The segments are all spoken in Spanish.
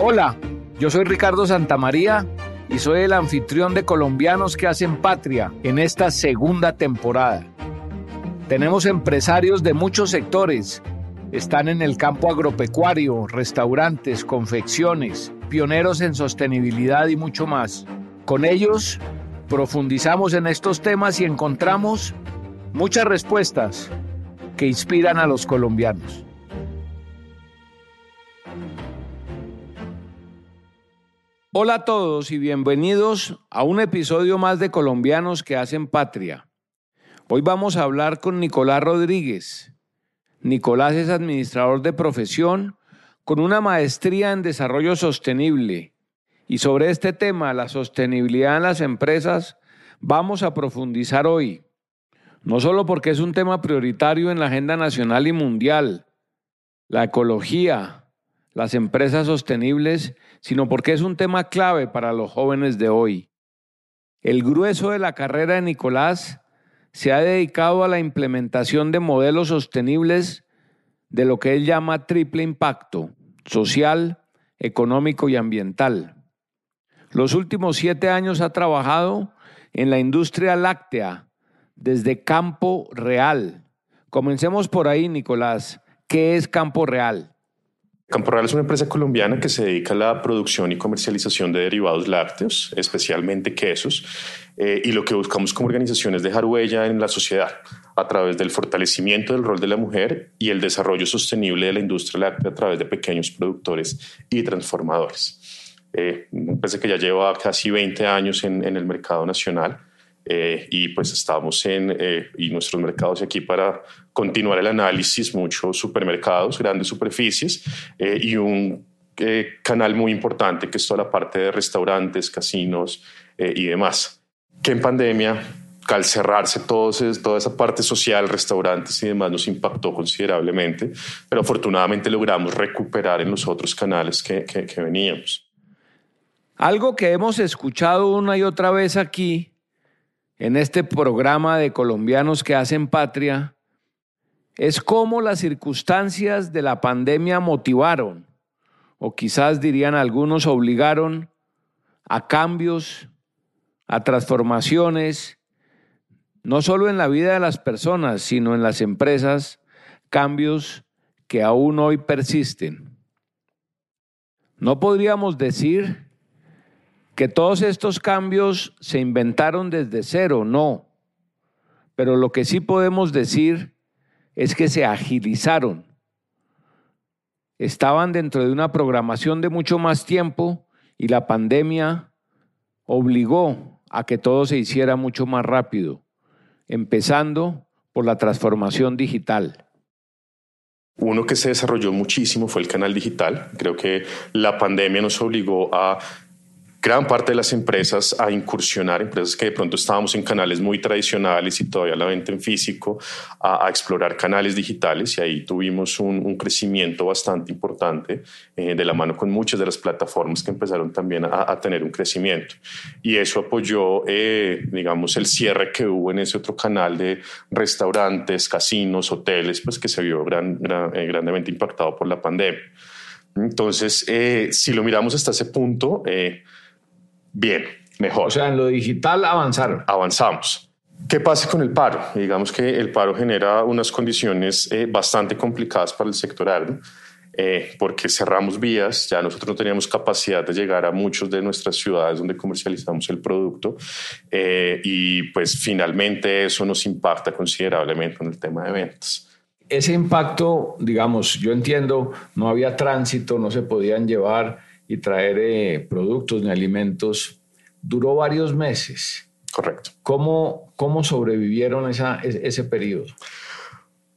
Hola, yo soy Ricardo Santamaría y soy el anfitrión de Colombianos que hacen patria en esta segunda temporada. Tenemos empresarios de muchos sectores. Están en el campo agropecuario, restaurantes, confecciones, pioneros en sostenibilidad y mucho más. Con ellos profundizamos en estos temas y encontramos muchas respuestas que inspiran a los colombianos. Hola a todos y bienvenidos a un episodio más de Colombianos que hacen patria. Hoy vamos a hablar con Nicolás Rodríguez. Nicolás es administrador de profesión con una maestría en desarrollo sostenible. Y sobre este tema, la sostenibilidad en las empresas, vamos a profundizar hoy. No solo porque es un tema prioritario en la agenda nacional y mundial, la ecología, las empresas sostenibles sino porque es un tema clave para los jóvenes de hoy. El grueso de la carrera de Nicolás se ha dedicado a la implementación de modelos sostenibles de lo que él llama triple impacto, social, económico y ambiental. Los últimos siete años ha trabajado en la industria láctea desde Campo Real. Comencemos por ahí, Nicolás. ¿Qué es Campo Real? Campo Real es una empresa colombiana que se dedica a la producción y comercialización de derivados lácteos, especialmente quesos, eh, y lo que buscamos como organización es dejar huella en la sociedad a través del fortalecimiento del rol de la mujer y el desarrollo sostenible de la industria láctea a través de pequeños productores y transformadores. Eh, una empresa que ya lleva casi 20 años en el mercado nacional eh, y pues estamos en eh, y nuestros mercados aquí para continuar el análisis, muchos supermercados, grandes superficies eh, y un canal muy importante que es toda la parte de restaurantes, casinos y demás. Que en pandemia, al cerrarse todo, toda esa parte social, restaurantes y demás, nos impactó considerablemente, pero afortunadamente logramos recuperar en los otros canales que, que, que veníamos. Algo que hemos escuchado una y otra vez aquí en este programa de colombianos que hacen patria es cómo las circunstancias de la pandemia motivaron, o quizás dirían algunos obligaron, a cambios, a transformaciones, no solo en la vida de las personas, sino en las empresas, cambios que aún hoy persisten. No podríamos decir que todos estos cambios se inventaron desde cero, no. Pero lo que sí podemos decir es que se agilizaron. Estaban dentro de una programación de mucho más tiempo y la pandemia obligó a que todo se hiciera mucho más rápido, empezando por la transformación digital. Uno que se desarrolló muchísimo fue el canal digital. Creo que la pandemia nos obligó a gran parte de las empresas a incursionar, empresas que de pronto estábamos en canales muy tradicionales y todavía la venta en físico, a, explorar canales digitales y ahí tuvimos un, crecimiento bastante importante eh, de la mano con muchas de las plataformas que empezaron también a, tener un crecimiento. Y eso apoyó, eh, digamos, el cierre que hubo en ese otro canal de restaurantes, casinos, hoteles, pues que se vio gran, eh, grandemente impactado por la pandemia. Entonces, si lo miramos hasta ese punto, bien, mejor. O sea, en lo digital avanzaron. Avanzamos. ¿Qué pasa con el paro? Digamos que el paro genera unas condiciones eh, bastante complicadas para el sector agro, eh, porque cerramos vías, ya nosotros no teníamos capacidad de llegar a muchas de nuestras ciudades donde comercializamos el producto eh, y pues finalmente eso nos impacta considerablemente en el tema de ventas ese impacto, digamos, yo entiendo, no había tránsito, no se podían llevar y traer eh, productos ni alimentos, duró varios meses. Correcto. ¿Cómo, cómo sobrevivieron esa, ese, periodo?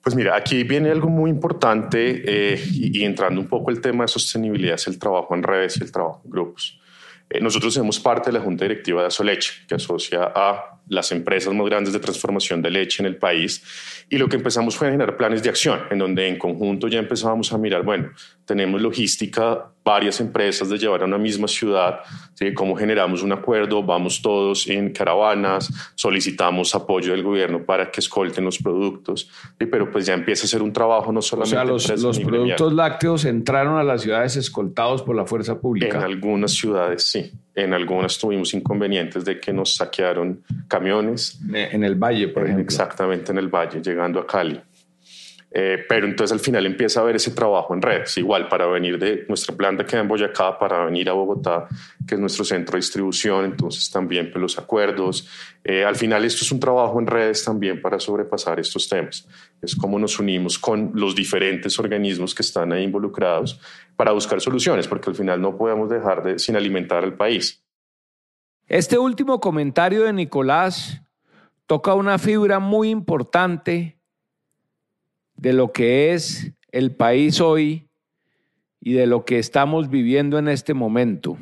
Pues mira, aquí viene algo muy importante eh, y, entrando un poco el tema de sostenibilidad es el trabajo en redes y el trabajo en grupos. Eh, nosotros somos parte de la Junta Directiva de Asoleche, que asocia a las empresas más grandes de transformación de leche en el país. Y lo que empezamos fue a generar planes de acción, en donde en conjunto ya empezábamos a mirar, bueno, tenemos logística, varias empresas de llevar a una misma ciudad, ¿sí? cómo generamos un acuerdo, vamos todos en caravanas, solicitamos apoyo del gobierno para que escolten los productos, pero pues ya empieza a ser un trabajo no solamente... O sea, los, los productos lácteos entraron a las ciudades escoltados por la fuerza pública. En algunas ciudades sí, en algunas tuvimos inconvenientes de que nos saquearon camiones. En el valle, por ejemplo. Exactamente, en el valle, llegando a Cali. Eh, pero entonces al final empieza a haber ese trabajo en redes, igual para venir de nuestra planta que en Boyacá, para venir a Bogotá, que es nuestro centro de distribución, entonces también pues, los acuerdos. Eh, al final esto es un trabajo en redes también para sobrepasar estos temas. Es como nos unimos con los diferentes organismos que están ahí involucrados para buscar soluciones, porque al final no podemos dejar de, sin alimentar al país. Este último comentario de Nicolás toca una fibra muy importante de lo que es el país hoy y de lo que estamos viviendo en este momento.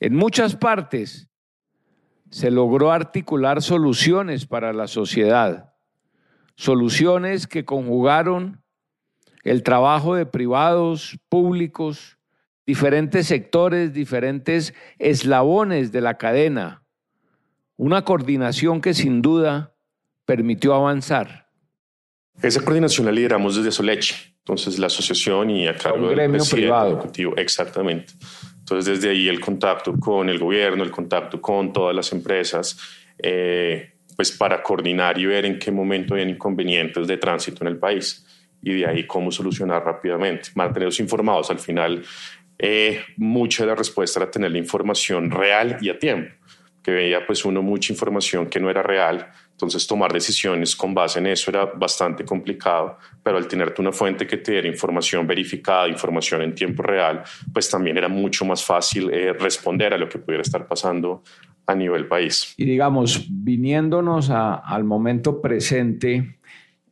En muchas partes se logró articular soluciones para la sociedad, soluciones que conjugaron el trabajo de privados, públicos, diferentes sectores, diferentes eslabones de la cadena, una coordinación que sin duda permitió avanzar. Esa coordinación la lideramos desde Soleche, entonces la asociación y a cargo del gremio privado. Exactamente. Entonces desde ahí el contacto con el gobierno, el contacto con todas las empresas, eh, pues para coordinar y ver en qué momento hay inconvenientes de tránsito en el país y de ahí cómo solucionar rápidamente, mantenerlos informados. Al final, eh, mucha de la respuesta era tener la información real y a tiempo, que veía pues uno mucha información que no era real entonces, tomar decisiones con base en eso era bastante complicado, pero al tenerte una fuente que te diera información verificada, información en tiempo real, pues también era mucho más fácil eh, responder a lo que pudiera estar pasando a nivel país. Y digamos, viniéndonos al momento presente,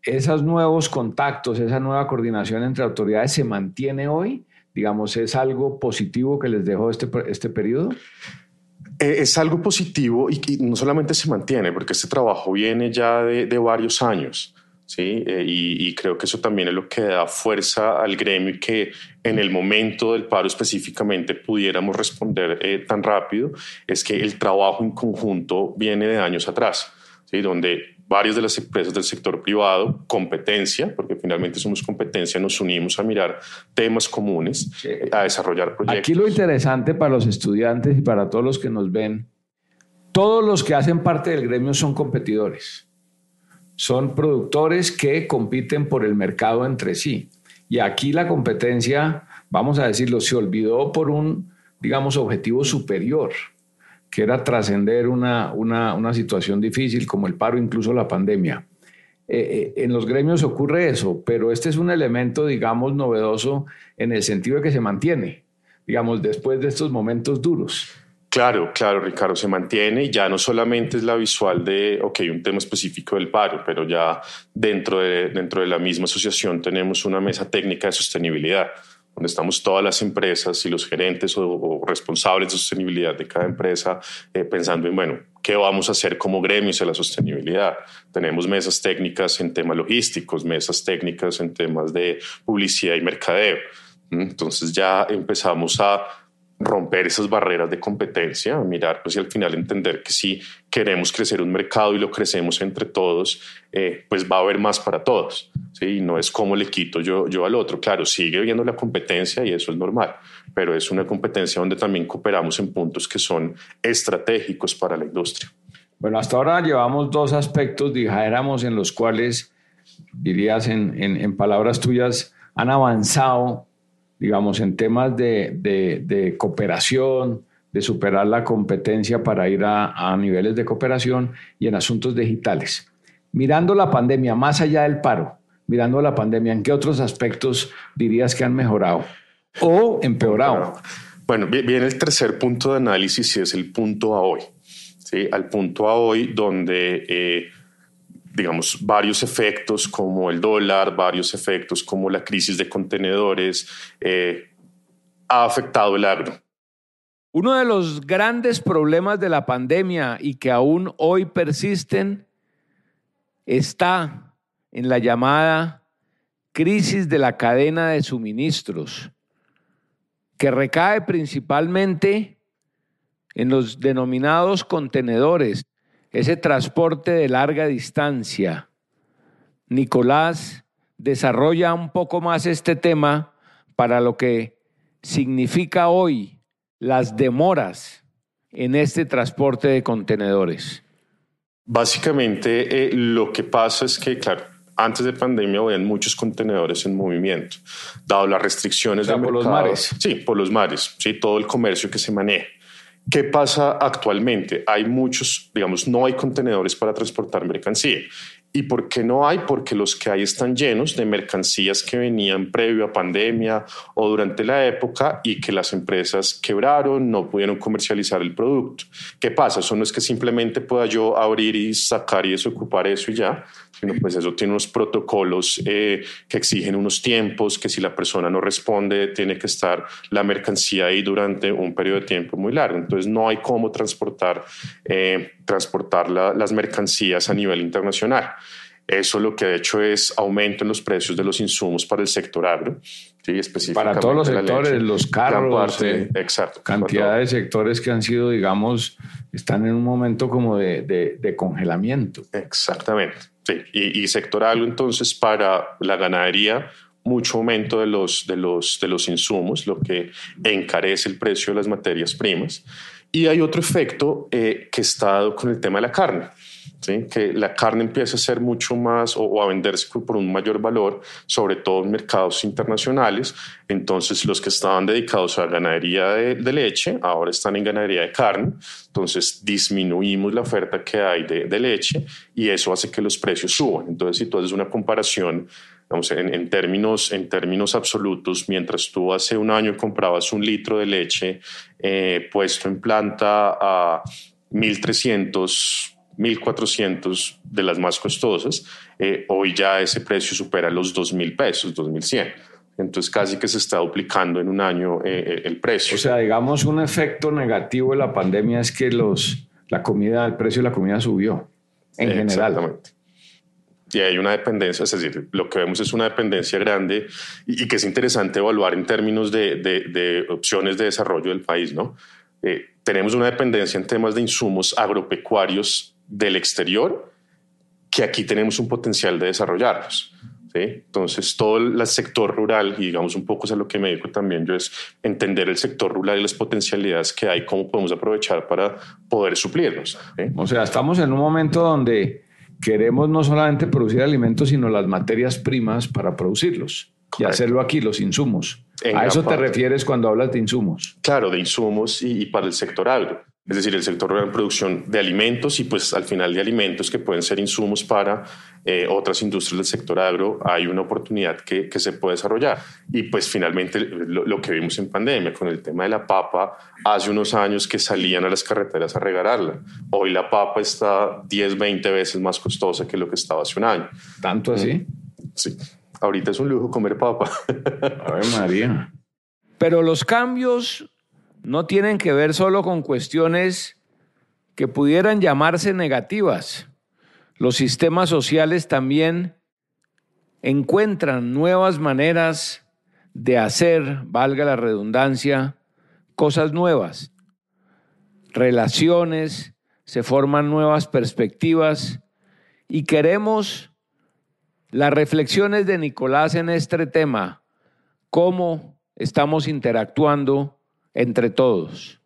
esos nuevos contactos, esa nueva coordinación entre autoridades se mantiene hoy, digamos, es algo positivo que les dejó este, este periodo. Eh, es algo positivo y, no solamente se mantiene, porque este trabajo viene ya de, varios años. ¿sí? Eh, y, creo que eso también es lo que da fuerza al gremio y que en el momento del paro específicamente pudiéramos responder eh, tan rápido, es que el trabajo en conjunto viene de años atrás, ¿sí? donde varias de las empresas del sector privado, competencia, porque finalmente somos competencia, nos unimos a mirar temas comunes, a desarrollar proyectos. Aquí lo interesante para los estudiantes y para todos los que nos ven, todos los que hacen parte del gremio son competidores, son productores que compiten por el mercado entre sí. Y aquí la competencia, vamos a decirlo, se olvidó por un, digamos, objetivo superior que era trascender una, una, situación difícil como el paro, incluso la pandemia. Eh, eh, en los gremios ocurre eso, pero este es un elemento, digamos, novedoso en el sentido de que se mantiene, digamos, después de estos momentos duros. Claro, claro, Ricardo, se mantiene y ya no solamente es la visual de, ok, un tema específico del paro, pero ya dentro de, dentro de la misma asociación tenemos una mesa técnica de sostenibilidad donde estamos todas las empresas y los gerentes o, responsables de sostenibilidad de cada empresa eh, pensando en, bueno, ¿qué vamos a hacer como gremios en la sostenibilidad? Tenemos mesas técnicas en temas logísticos, mesas técnicas en temas de publicidad y mercadeo. Entonces ya empezamos a romper esas barreras de competencia, mirar pues y al final entender que si queremos crecer un mercado y lo crecemos entre todos, eh, pues va a haber más para todos. ¿sí? No es como le quito yo, yo al otro. Claro, sigue habiendo la competencia y eso es normal, pero es una competencia donde también cooperamos en puntos que son estratégicos para la industria. Bueno, hasta ahora llevamos dos aspectos, dijéramos, en los cuales, dirías en, en, en palabras tuyas, han avanzado digamos, en temas de, cooperación, de superar la competencia para ir a, niveles de cooperación y en asuntos digitales. Mirando la pandemia, más allá del paro, mirando la pandemia, ¿en qué otros aspectos dirías que han mejorado o empeorado? Bueno, viene el tercer punto de análisis y es el punto a hoy. ¿sí? Al punto a hoy donde eh, digamos, varios efectos como el dólar, varios efectos como la crisis de contenedores, eh, ha afectado el agro. Uno de los grandes problemas de la pandemia y que aún hoy persisten está en la llamada crisis de la cadena de suministros, que recae principalmente en los denominados contenedores, ese transporte de larga distancia. Nicolás desarrolla un poco más este tema para lo que significa hoy las demoras en este transporte de contenedores. Básicamente eh, lo que pasa es que, claro, antes de pandemia había muchos contenedores en movimiento, dado las restricciones de por los mares. Sí, por los mares, sí, todo el comercio que se maneja. ¿Qué pasa actualmente? Hay muchos, digamos, no hay contenedores para transportar mercancía ¿Y por qué no hay? Porque los que hay están llenos de mercancías que venían previo a pandemia o durante la época y que las empresas quebraron, no pudieron comercializar el producto. ¿Qué pasa? Eso no es que simplemente pueda yo abrir y sacar y desocupar eso y ya, sino pues eso tiene unos protocolos eh, que exigen unos tiempos, que si la persona no responde, tiene que estar la mercancía ahí durante un periodo de tiempo muy largo. Entonces no hay cómo transportar, eh, transportar las mercancías a nivel internacional. Eso lo que ha hecho es aumento en los precios de los insumos para el sector agro. Sí, específicamente para todos los sectores, los carros, eh, exacto, cantidad de sectores que han sido, digamos, están en un momento como de, de, congelamiento. Exactamente, sí. Y, y, sector agro, entonces, para la ganadería, mucho aumento de los, de, los, de los insumos, lo que encarece el precio de las materias primas. Y hay otro efecto eh, que está dado con el tema de la carne que la carne empieza a ser mucho más o, a venderse por un mayor valor, sobre todo en mercados internacionales. Entonces los que estaban dedicados a ganadería de, leche ahora están en ganadería de carne. Entonces disminuimos la oferta que hay de, leche y eso hace que los precios suban. Entonces si tú haces una comparación en, términos, en términos absolutos, mientras tú hace un año comprabas un litro de leche eh, puesto en planta a 1.300 1.400 de las más costosas, eh, hoy ya ese precio supera los 2.000 pesos, 2.100. Entonces casi que se está duplicando en un año eh, eh, el precio. O sea, digamos, un efecto negativo de la pandemia es que los, la comida, el precio de la comida subió en general. Exactamente. Y hay una dependencia, es decir, lo que vemos es una dependencia grande y, que es interesante evaluar en términos de, de, opciones de desarrollo del país, ¿no? tenemos una dependencia en temas de insumos agropecuarios del exterior que aquí tenemos un potencial de desarrollarlos. ¿sí? Entonces, todo el sector rural, y digamos un poco es a lo que me dedico también yo, es entender el sector rural y las potencialidades que hay, cómo podemos aprovechar para poder suplirnos. O sea, estamos en un momento donde queremos no solamente producir alimentos, sino las materias primas para producirlos y hacerlo aquí, los insumos. ¿A eso te refieres cuando hablas de insumos? Claro, de insumos y, y para el sector agro es decir, el sector de producción de alimentos y pues al final de alimentos que pueden ser insumos para eh, otras industrias del sector agro, hay una oportunidad que, que se puede desarrollar. Y pues finalmente lo, que vimos en pandemia con el tema de la papa, hace unos años que salían a las carreteras a regararla. Hoy la papa está 10, 20 veces más costosa que lo que estaba hace un año. ¿Tanto así? Mm, sí. Ahorita es un lujo comer papa. Ay, María. Pero los cambios no tienen que ver solo con cuestiones que pudieran llamarse negativas. Los sistemas sociales también encuentran nuevas maneras de hacer, valga la redundancia, cosas nuevas. Relaciones, se forman nuevas perspectivas y queremos las reflexiones de Nicolás en este tema, cómo estamos interactuando entre todos?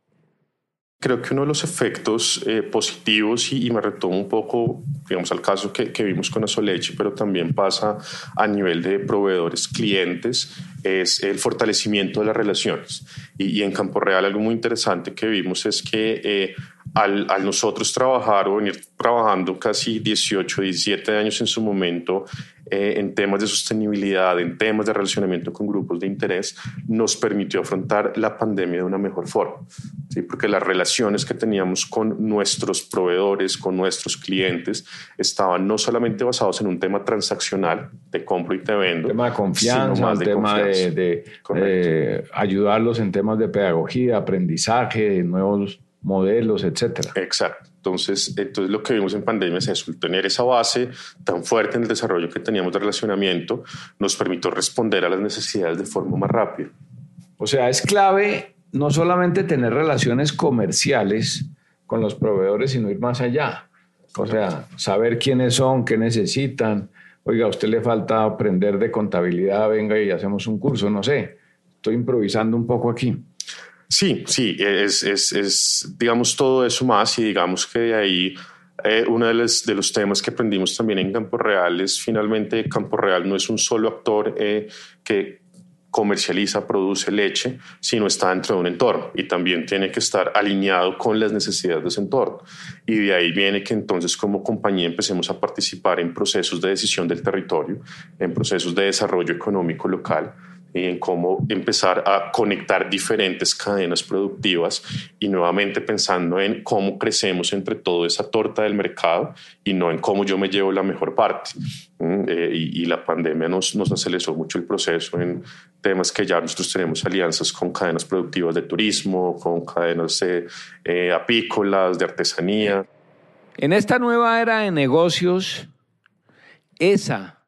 Creo que uno de los efectos eh, positivos, y, me retomo un poco, digamos, al caso que, vimos con Asoleche, pero también pasa a nivel de proveedores, clientes, es el fortalecimiento de las relaciones. Y, en Campo Real algo muy interesante que vimos es que eh, al, al, nosotros trabajar o venir trabajando casi 18, 17 años en su momento eh, en temas de sostenibilidad, en temas de relacionamiento con grupos de interés, nos permitió afrontar la pandemia de una mejor forma. ¿sí? Porque las relaciones que teníamos con nuestros proveedores, con nuestros clientes, estaban no solamente basados en un tema transaccional de compro y te vendo. Tema de confianza, más de tema de, ayudarlos en temas de pedagogía, aprendizaje, nuevos modelos, etcétera. Exacto. Entonces, entonces lo que vimos en pandemia es eso, tener esa base tan fuerte en el desarrollo que teníamos de relacionamiento nos permitió responder a las necesidades de forma más rápida. O sea, es clave no solamente tener relaciones comerciales con los proveedores, sino ir más allá. O sea, saber quiénes son, qué necesitan. Oiga, a usted le falta aprender de contabilidad, venga y hacemos un curso, no sé. Estoy improvisando un poco aquí. Sí, sí, es, es, es, digamos todo eso más y digamos que de ahí eh, uno de los, de los, temas que aprendimos también en Campo Real es finalmente Campo Real no es un solo actor eh, que comercializa, produce leche, sino está dentro de un entorno y también tiene que estar alineado con las necesidades de ese entorno. Y de ahí viene que entonces como compañía empecemos a participar en procesos de decisión del territorio, en procesos de desarrollo económico local en cómo empezar a conectar diferentes cadenas productivas y nuevamente pensando en cómo crecemos entre toda esa torta del mercado y no en cómo yo me llevo la mejor parte. Eh, y, la pandemia nos, nos aceleró mucho el proceso en temas que ya nosotros tenemos alianzas con cadenas productivas de turismo, con cadenas eh, apícolas, de artesanía. En esta nueva era de negocios, esa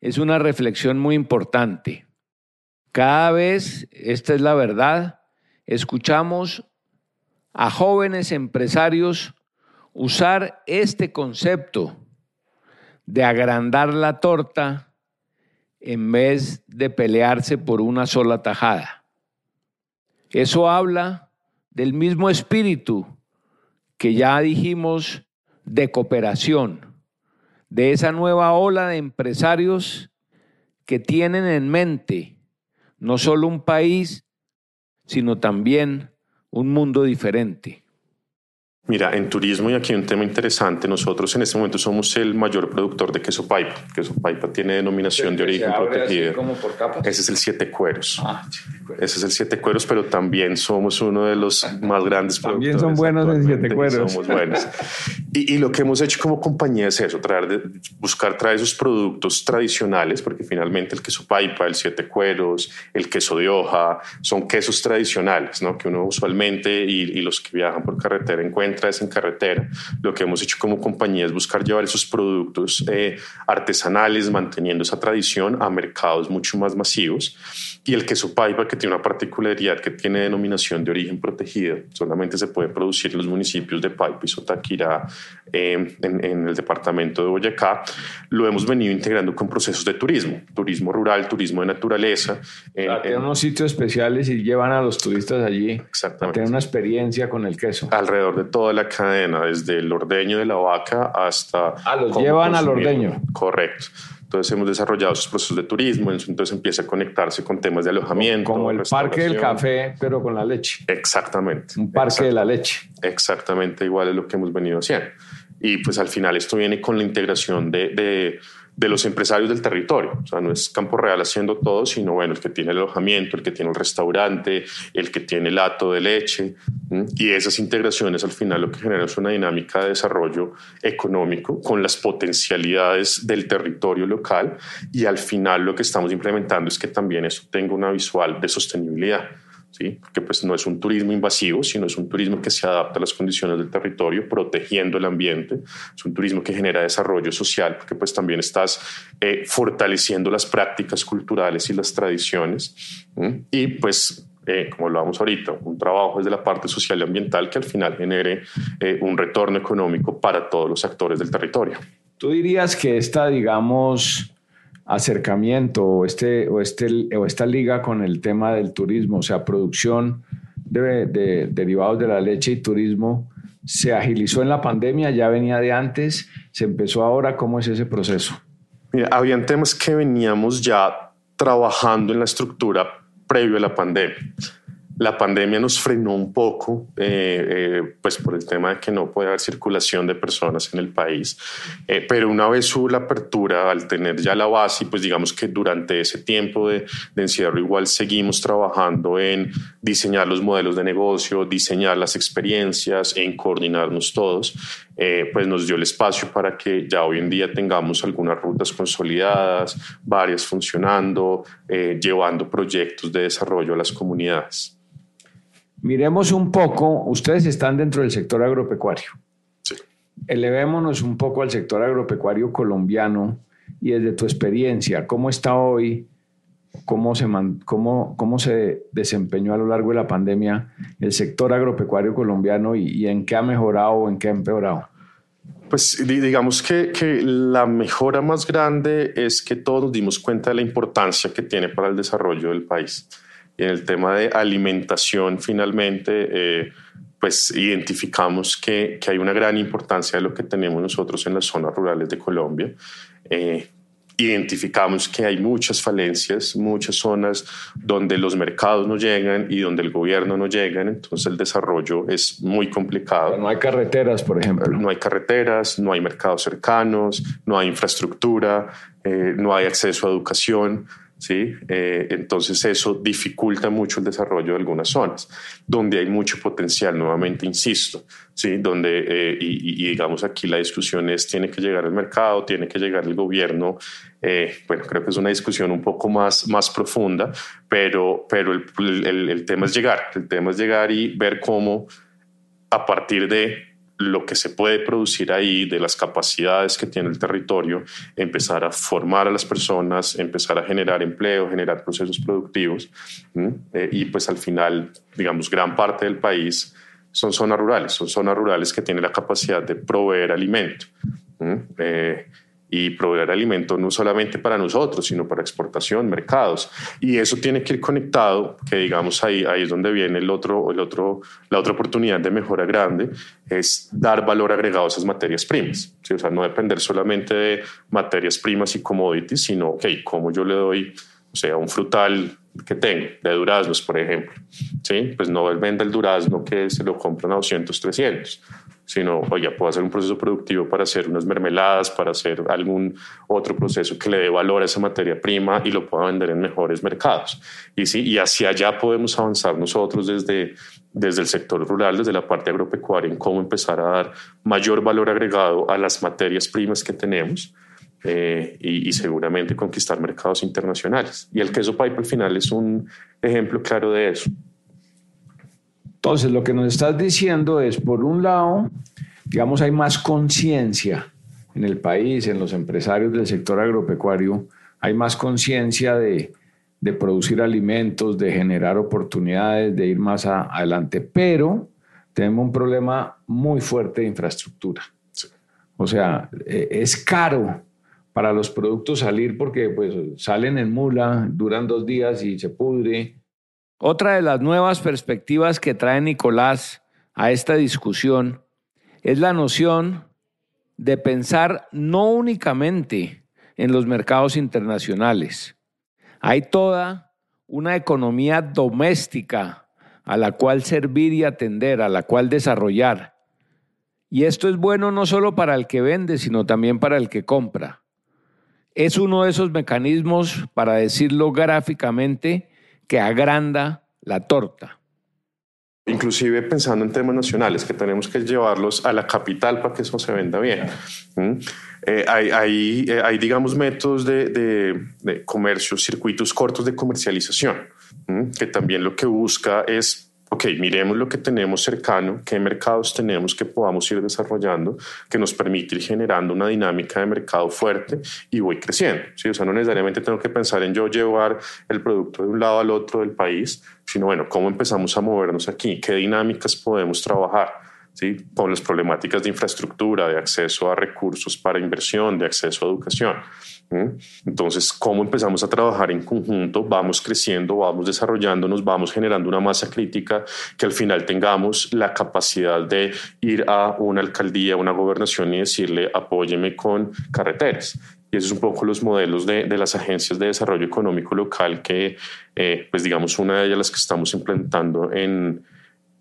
es una reflexión muy importante cada vez, esta es la verdad, escuchamos a jóvenes empresarios usar este concepto de agrandar la torta en vez de pelearse por una sola tajada. Eso habla del mismo espíritu que ya dijimos de cooperación, de esa nueva ola de empresarios que tienen en mente no solo un país, sino también un mundo diferente. Mira, en turismo, y aquí un tema interesante, nosotros en este momento somos el mayor productor de queso paipa. Queso paipa tiene denominación de origen protegida. Ese es el siete cueros. Ah, Ese es el siete cueros, pero también somos uno de los más grandes también productores. También son buenos en siete cueros. Somos buenos. Y, y, lo que hemos hecho como compañía es eso, traer de, buscar traer esos productos tradicionales, porque finalmente el queso paipa, el siete cueros, el queso de hoja, son quesos tradicionales, ¿no? Que uno usualmente y, y los que viajan por carretera encuentran traes en carretera. Lo que hemos hecho como compañía es buscar llevar esos productos eh, artesanales, manteniendo esa tradición a mercados mucho más masivos. Y el queso paipa, que tiene una particularidad que tiene denominación de origen protegida, solamente se puede producir en los municipios de Paipa y Sotaquirá, eh, en, el departamento de Boyacá, lo hemos venido integrando con procesos de turismo, turismo rural, turismo de naturaleza. Eh, tienen unos sitios especiales y llevan a los turistas allí Exactamente. a tener una experiencia con el queso. Alrededor de toda la cadena, desde el ordeño de la vaca hasta... Ah, los llevan al ordeño. Correcto. Entonces hemos desarrollado esos procesos de turismo, entonces empieza a conectarse con temas de alojamiento. Como el parque del café, pero con la leche. Exactamente. Un parque de la leche. Exactamente igual es lo que hemos venido haciendo. Y pues al final esto viene con la integración de, de de los empresarios del territorio. O sea, no es Campo Real haciendo todo, sino bueno, el que tiene el alojamiento, el que tiene el restaurante, el que tiene el hato de leche. Y esas integraciones al final lo que generan es una dinámica de desarrollo económico con las potencialidades del territorio local y al final lo que estamos implementando es que también eso tenga una visual de sostenibilidad. ¿Sí? porque pues no es un turismo invasivo, sino es un turismo que se adapta a las condiciones del territorio, protegiendo el ambiente, es un turismo que genera desarrollo social, porque pues también estás eh, fortaleciendo las prácticas culturales y las tradiciones, y pues eh, como lo vamos ahorita, un trabajo desde la parte social y ambiental que al final genere eh, un retorno económico para todos los actores del territorio. ¿Tú dirías que esta, digamos, acercamiento o, este, o, este, o esta liga con el tema del turismo, o sea, producción de, de, derivados de la leche y turismo, se agilizó en la pandemia, ya venía de antes, se empezó ahora, ¿cómo es ese proceso? Mira, habían temas que veníamos ya trabajando en la estructura previo a la pandemia. La pandemia nos frenó un poco, eh, eh, pues por el tema de que no puede haber circulación de personas en el país, eh, pero una vez hubo la apertura, al tener ya la base, pues digamos que durante ese tiempo de, de encierro igual seguimos trabajando en diseñar los modelos de negocio, diseñar las experiencias, en coordinarnos todos, pues nos dio el espacio para que ya hoy en día tengamos algunas rutas consolidadas, varias funcionando, llevando proyectos de desarrollo a las comunidades. Miremos un poco, ustedes están dentro del sector agropecuario. Sí. elevémonos un poco al sector agropecuario colombiano y desde tu experiencia, ¿cómo está hoy? ¿Cómo se, cómo, cómo se desempeñó a lo largo de la pandemia el sector agropecuario colombiano y, y en qué ha mejorado o en qué ha empeorado? Pues digamos que, que, la mejora más grande es que todos nos dimos cuenta de la importancia que tiene para el desarrollo del país. Y en el tema de alimentación, finalmente, eh, pues identificamos que, que, hay una gran importancia de lo que tenemos nosotros en las zonas rurales de Colombia. Eh, identificamos que hay muchas falencias, muchas zonas donde los mercados no llegan y donde el gobierno no llega, entonces el desarrollo es muy complicado. No hay carreteras, por ejemplo. No hay carreteras, no hay mercados cercanos, no hay infraestructura, eh, no hay acceso a educación. ¿Sí? Eh, entonces eso dificulta mucho el desarrollo de algunas zonas, donde hay mucho potencial, nuevamente insisto, ¿sí? Donde, eh, y, digamos aquí la discusión es, tiene que llegar el mercado, tiene que llegar el gobierno, eh, bueno, creo que es una discusión un poco más, más profunda, pero, pero el, el, el tema es llegar, el tema es llegar y ver cómo a partir de lo que se puede producir ahí, de las capacidades que tiene el territorio, empezar a formar a las personas, empezar a generar empleo, generar procesos productivos. Eh, y pues al final, digamos, gran parte del país son zonas rurales, son zonas rurales que tienen la capacidad de proveer alimento y proveer alimento no solamente para nosotros, sino para exportación, mercados. Y eso tiene que ir conectado, que digamos ahí, ahí es donde viene el otro, el otro, la otra oportunidad de mejora grande, es dar valor agregado a esas materias primas. O sea, no depender solamente de materias primas y commodities, sino, ok, cómo yo le doy, o sea, un frutal que tengo, de duraznos, por ejemplo. ¿sí? Pues no vende el durazno que se lo compran a 200, 300 sino, oye, puedo hacer un proceso productivo para hacer unas mermeladas, para hacer algún otro proceso que le dé valor a esa materia prima y lo pueda vender en mejores mercados. Y, sí, y hacia allá podemos avanzar nosotros desde, desde el sector rural, desde la parte agropecuaria, en cómo empezar a dar mayor valor agregado a las materias primas que tenemos. Eh, y, y, seguramente conquistar mercados internacionales. Y el queso pipe al final es un ejemplo claro de eso. Entonces, lo que nos estás diciendo es, por un lado, digamos, hay más conciencia en el país, en los empresarios del sector agropecuario, hay más conciencia de, producir alimentos, de generar oportunidades, de ir más adelante, pero tenemos un problema muy fuerte de infraestructura. O sea, e, es caro para los productos salir porque pues, salen en mula, duran dos días y se pudre otra de las nuevas perspectivas que trae Nicolás a esta discusión es la noción de pensar no únicamente en los mercados internacionales. Hay toda una economía doméstica a la cual servir y atender, a la cual desarrollar. Y esto es bueno no solo para el que vende, sino también para el que compra. Es uno de esos mecanismos, para decirlo gráficamente, que agranda la torta. Inclusive pensando en temas nacionales, que tenemos que llevarlos a la capital para que eso se venda bien. Eh, hay, eh, hay, digamos, métodos de, de, comercio, circuitos cortos de comercialización, que también lo que busca es ok, miremos lo que tenemos cercano, qué mercados tenemos que podamos ir desarrollando, que nos permite ir generando una dinámica de mercado fuerte y voy creciendo. ¿sí? O sea, no necesariamente tengo que pensar en yo llevar el producto de un lado al otro del país, sino bueno, cómo empezamos a movernos aquí, qué dinámicas podemos trabajar. ¿Sí? con las problemáticas de infraestructura, de acceso a recursos para inversión, de acceso a educación. Entonces, ¿cómo empezamos a trabajar en conjunto? Vamos creciendo, vamos desarrollándonos, vamos generando una masa crítica que al final tengamos la capacidad de ir a una alcaldía, una gobernación y decirle, apóyeme con carreteras. Y esos son un poco los modelos de, de las agencias de desarrollo económico local que, eh, pues digamos, una de ellas las que estamos implementando en,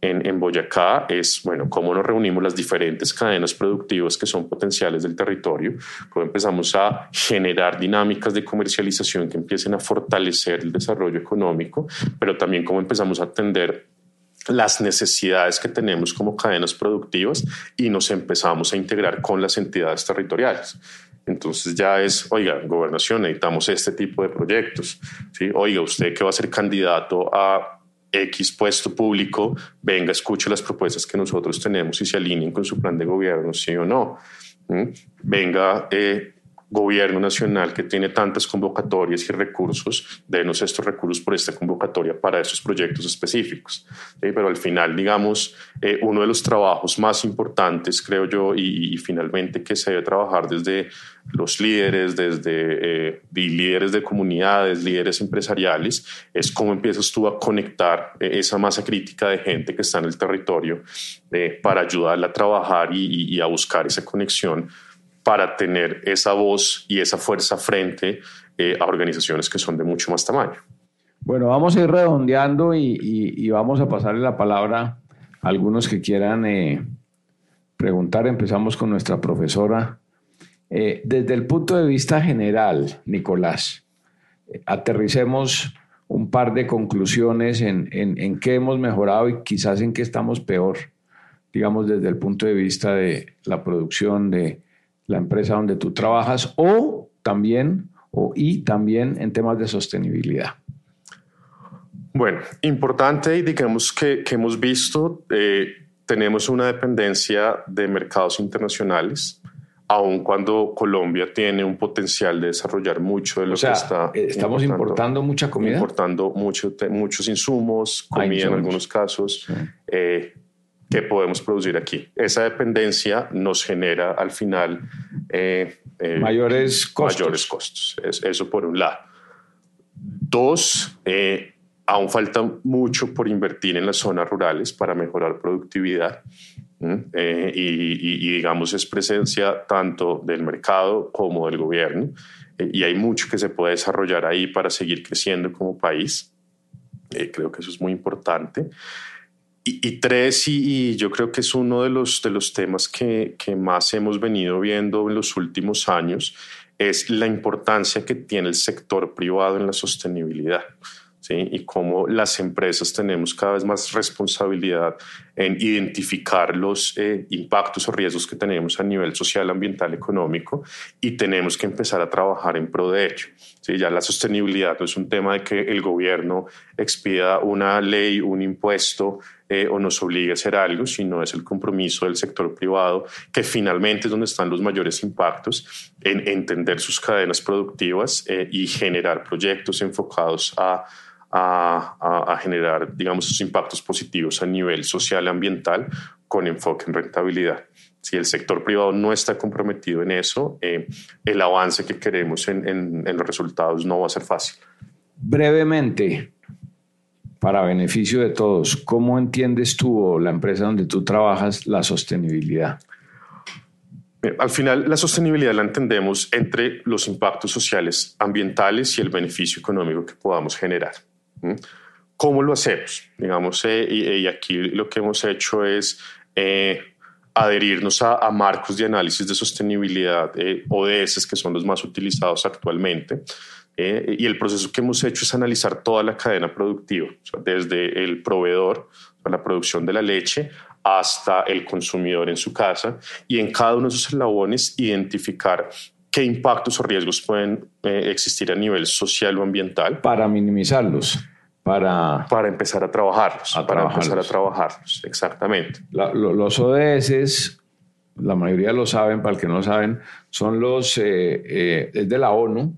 en, Boyacá es, bueno, cómo nos reunimos las diferentes cadenas productivas que son potenciales del territorio, cómo empezamos a generar dinámicas de comercialización que empiecen a fortalecer el desarrollo económico, pero también cómo empezamos a atender las necesidades que tenemos como cadenas productivas y nos empezamos a integrar con las entidades territoriales. Entonces ya es, oiga, gobernación, necesitamos este tipo de proyectos. ¿sí? Oiga, usted que va a ser candidato a X puesto público venga, escuche las propuestas que nosotros tenemos y se alineen con su plan de gobierno, sí o no. Venga, eh, gobierno nacional que tiene tantas convocatorias y recursos, denos estos recursos por esta convocatoria para estos proyectos específicos. Pero al final, digamos, eh, uno de los trabajos más importantes, creo yo, y, finalmente que se debe trabajar desde los líderes, desde eh, líderes de comunidades, líderes empresariales, es cómo empiezas tú a conectar eh, esa masa crítica de gente que está en el territorio para ayudarla a trabajar y a buscar esa conexión para tener esa voz y esa fuerza frente eh, a organizaciones que son de mucho más tamaño. Bueno, vamos a ir redondeando y, vamos a pasarle la palabra a algunos que quieran eh, preguntar. Empezamos con nuestra profesora. Eh, desde el punto de vista general, Nicolás, aterricemos un par de conclusiones en, en, en qué hemos mejorado y quizás en qué estamos peor, digamos, desde el punto de vista de la producción, de, la empresa donde tú trabajas o también o, y también en temas de sostenibilidad? Bueno, importante y digamos que, que hemos visto, eh, tenemos una dependencia de mercados internacionales, aun cuando Colombia tiene un potencial de desarrollar mucho de lo que está. Eh, estamos importando, mucha comida. Importando mucho, muchos insumos, comida en algunos casos. Eh, que podemos producir aquí. Esa dependencia nos genera al final eh, eh, mayores costos. Mayores costos. eso por un lado. Dos, eh, aún falta mucho por invertir en las zonas rurales para mejorar productividad. y, digamos es presencia tanto del mercado como del gobierno y hay mucho que se puede desarrollar ahí para seguir creciendo como país. creo que eso es muy importante. Y, tres, y, yo creo que es uno de los, de los temas que, que más hemos venido viendo en los últimos años, es la importancia que tiene el sector privado en la sostenibilidad. ¿Sí? y cómo las empresas tenemos cada vez más responsabilidad en identificar los eh, impactos o riesgos que tenemos a nivel social, ambiental, económico y tenemos que empezar a trabajar en pro de ello. ¿Sí? Ya la sostenibilidad no es un tema de que el gobierno expida una ley, un impuesto eh, o nos obligue a hacer algo, sino es el compromiso del sector privado, que finalmente es donde están los mayores impactos en entender sus cadenas productivas eh, y generar proyectos enfocados a, generar, digamos, sus impactos positivos a nivel social y ambiental con enfoque en rentabilidad. Si el sector privado no está comprometido en eso, eh, el avance que queremos en los resultados no va a ser fácil. Brevemente, para beneficio de todos. ¿Cómo entiendes tú o la empresa donde tú trabajas la sostenibilidad? Al final, la sostenibilidad la entendemos entre los impactos sociales, ambientales y el beneficio económico que podamos generar. ¿Cómo lo hacemos? Digamos, eh, y, aquí lo que hemos hecho es eh, adherirnos a, marcos de análisis de sostenibilidad, eh, ODS, que son los más utilizados actualmente, eh, y el proceso que hemos hecho es analizar toda la cadena productiva, desde el proveedor, la producción de la leche, hasta el consumidor en su casa, y en cada uno de esos eslabones identificar qué impactos o riesgos pueden eh, existir a nivel social o ambiental. Para minimizarlos. Para, para empezar a trabajarlos. para empezar a trabajarlos, exactamente. los ODS la mayoría lo saben, para el que no lo saben, son los, eh, es de la ONU,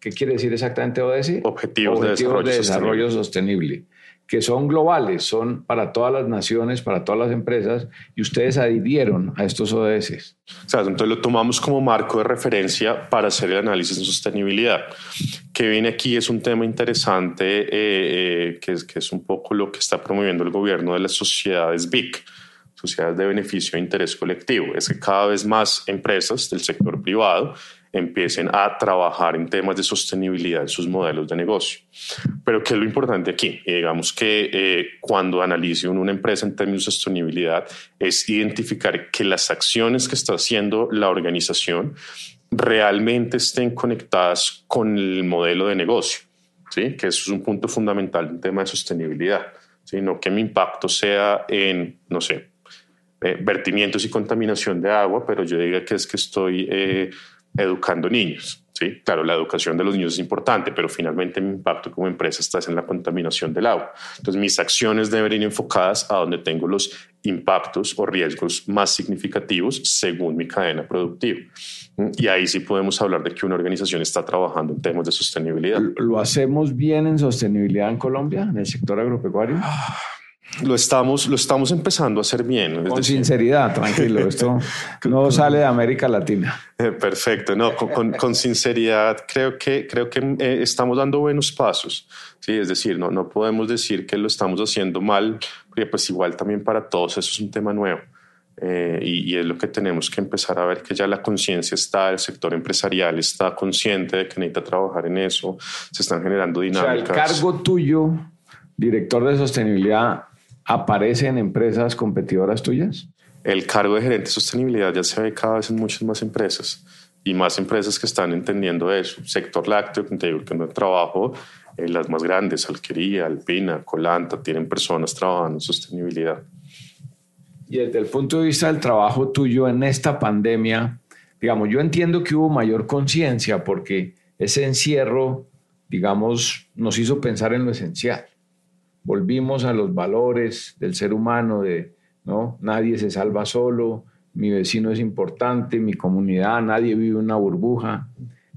¿Qué quiere decir exactamente ODS? Objetivos, de desarrollo, sostenible. que son globales, son para todas las naciones, para todas las empresas, y ustedes adhirieron a estos ODS. O sea, entonces lo tomamos como marco de referencia para hacer el análisis de sostenibilidad. Que viene aquí es un tema interesante, eh, eh, que, es, que es un poco lo que está promoviendo el gobierno de las sociedades BIC sociedades de beneficio e interés colectivo. Es que cada vez más empresas del sector privado empiecen a trabajar en temas de sostenibilidad en sus modelos de negocio. Pero ¿qué es lo importante aquí? digamos que eh, cuando analice una empresa en términos de sostenibilidad es identificar que las acciones que está haciendo la organización realmente estén conectadas con el modelo de negocio, ¿sí? que eso es un punto fundamental en tema de sostenibilidad, sino que mi impacto sea en, no sé, eh, vertimientos y contaminación de agua, pero yo diga que es que estoy... Educando niños. ¿sí? Claro, la educación de los niños es importante, pero finalmente mi impacto como empresa está en la contaminación del agua. Entonces, mis acciones deben ir enfocadas a donde tengo los impactos o riesgos más significativos según mi cadena productiva. Y ahí sí podemos hablar de que una organización está trabajando en temas de sostenibilidad. ¿Lo hacemos bien en sostenibilidad en Colombia, en el sector agropecuario? Lo estamos, lo estamos empezando a hacer bien. Con sinceridad, tranquilo. Esto no sale de América Latina. Eh, perfecto. No, con, con, sinceridad creo que, creo que eh, estamos dando buenos pasos. Sí, es decir, no, no podemos decir que lo estamos haciendo mal, porque pues igual también para todos eso es un tema nuevo. Eh, y, es lo que tenemos que empezar a ver que ya la conciencia está, el sector empresarial está consciente de que necesita trabajar en eso, se están generando dinámicas. O sea, el cargo tuyo, director de sostenibilidad, aparece en empresas competidoras tuyas? El cargo de gerente de sostenibilidad ya se ve cada vez en muchas más empresas y más empresas que están entendiendo eso. Sector lácteo, que te digo que no trabajo, eh, las más grandes, Alquería, Alpina, Colanta, tienen personas trabajando en sostenibilidad. Y desde el punto de vista del trabajo tuyo en esta pandemia, digamos, yo entiendo que hubo mayor conciencia porque ese encierro, digamos, nos hizo pensar en lo esencial volvimos a los valores del ser humano, de ¿no? nadie se salva solo, mi vecino es importante, mi comunidad, nadie vive una burbuja.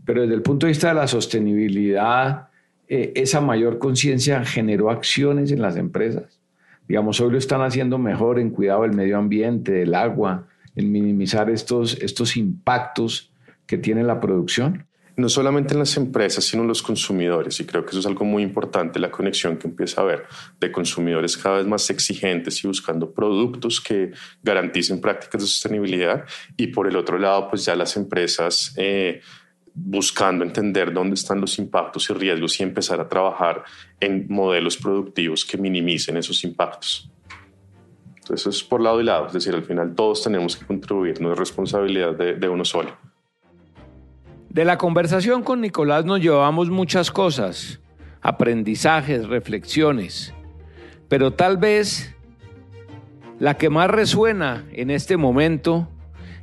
Pero desde el punto de vista de la sostenibilidad, eh, esa mayor conciencia generó acciones en las empresas. Digamos, hoy lo están haciendo mejor en cuidado del medio ambiente, del agua, en minimizar estos, estos impactos que tiene la producción no solamente en las empresas, sino en los consumidores. Y creo que eso es algo muy importante, la conexión que empieza a haber de consumidores cada vez más exigentes y buscando productos que garanticen prácticas de sostenibilidad. Y por el otro lado, pues ya las empresas eh, buscando entender dónde están los impactos y riesgos y empezar a trabajar en modelos productivos que minimicen esos impactos. Entonces, es por lado y lado. Es decir, al final todos tenemos que contribuir, no es responsabilidad de uno solo. De la conversación con Nicolás nos llevamos muchas cosas, aprendizajes, reflexiones, pero tal vez la que más resuena en este momento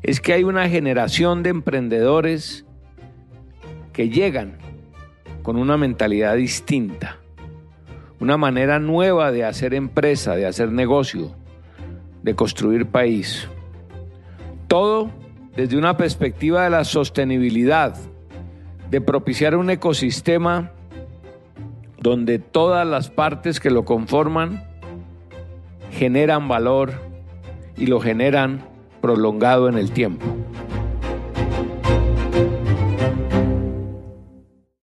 es que hay una generación de emprendedores que llegan con una mentalidad distinta, una manera nueva de hacer empresa, de hacer negocio, de construir país. Todo desde una perspectiva de la sostenibilidad, de propiciar un ecosistema donde todas las partes que lo conforman generan valor y lo generan prolongado en el tiempo.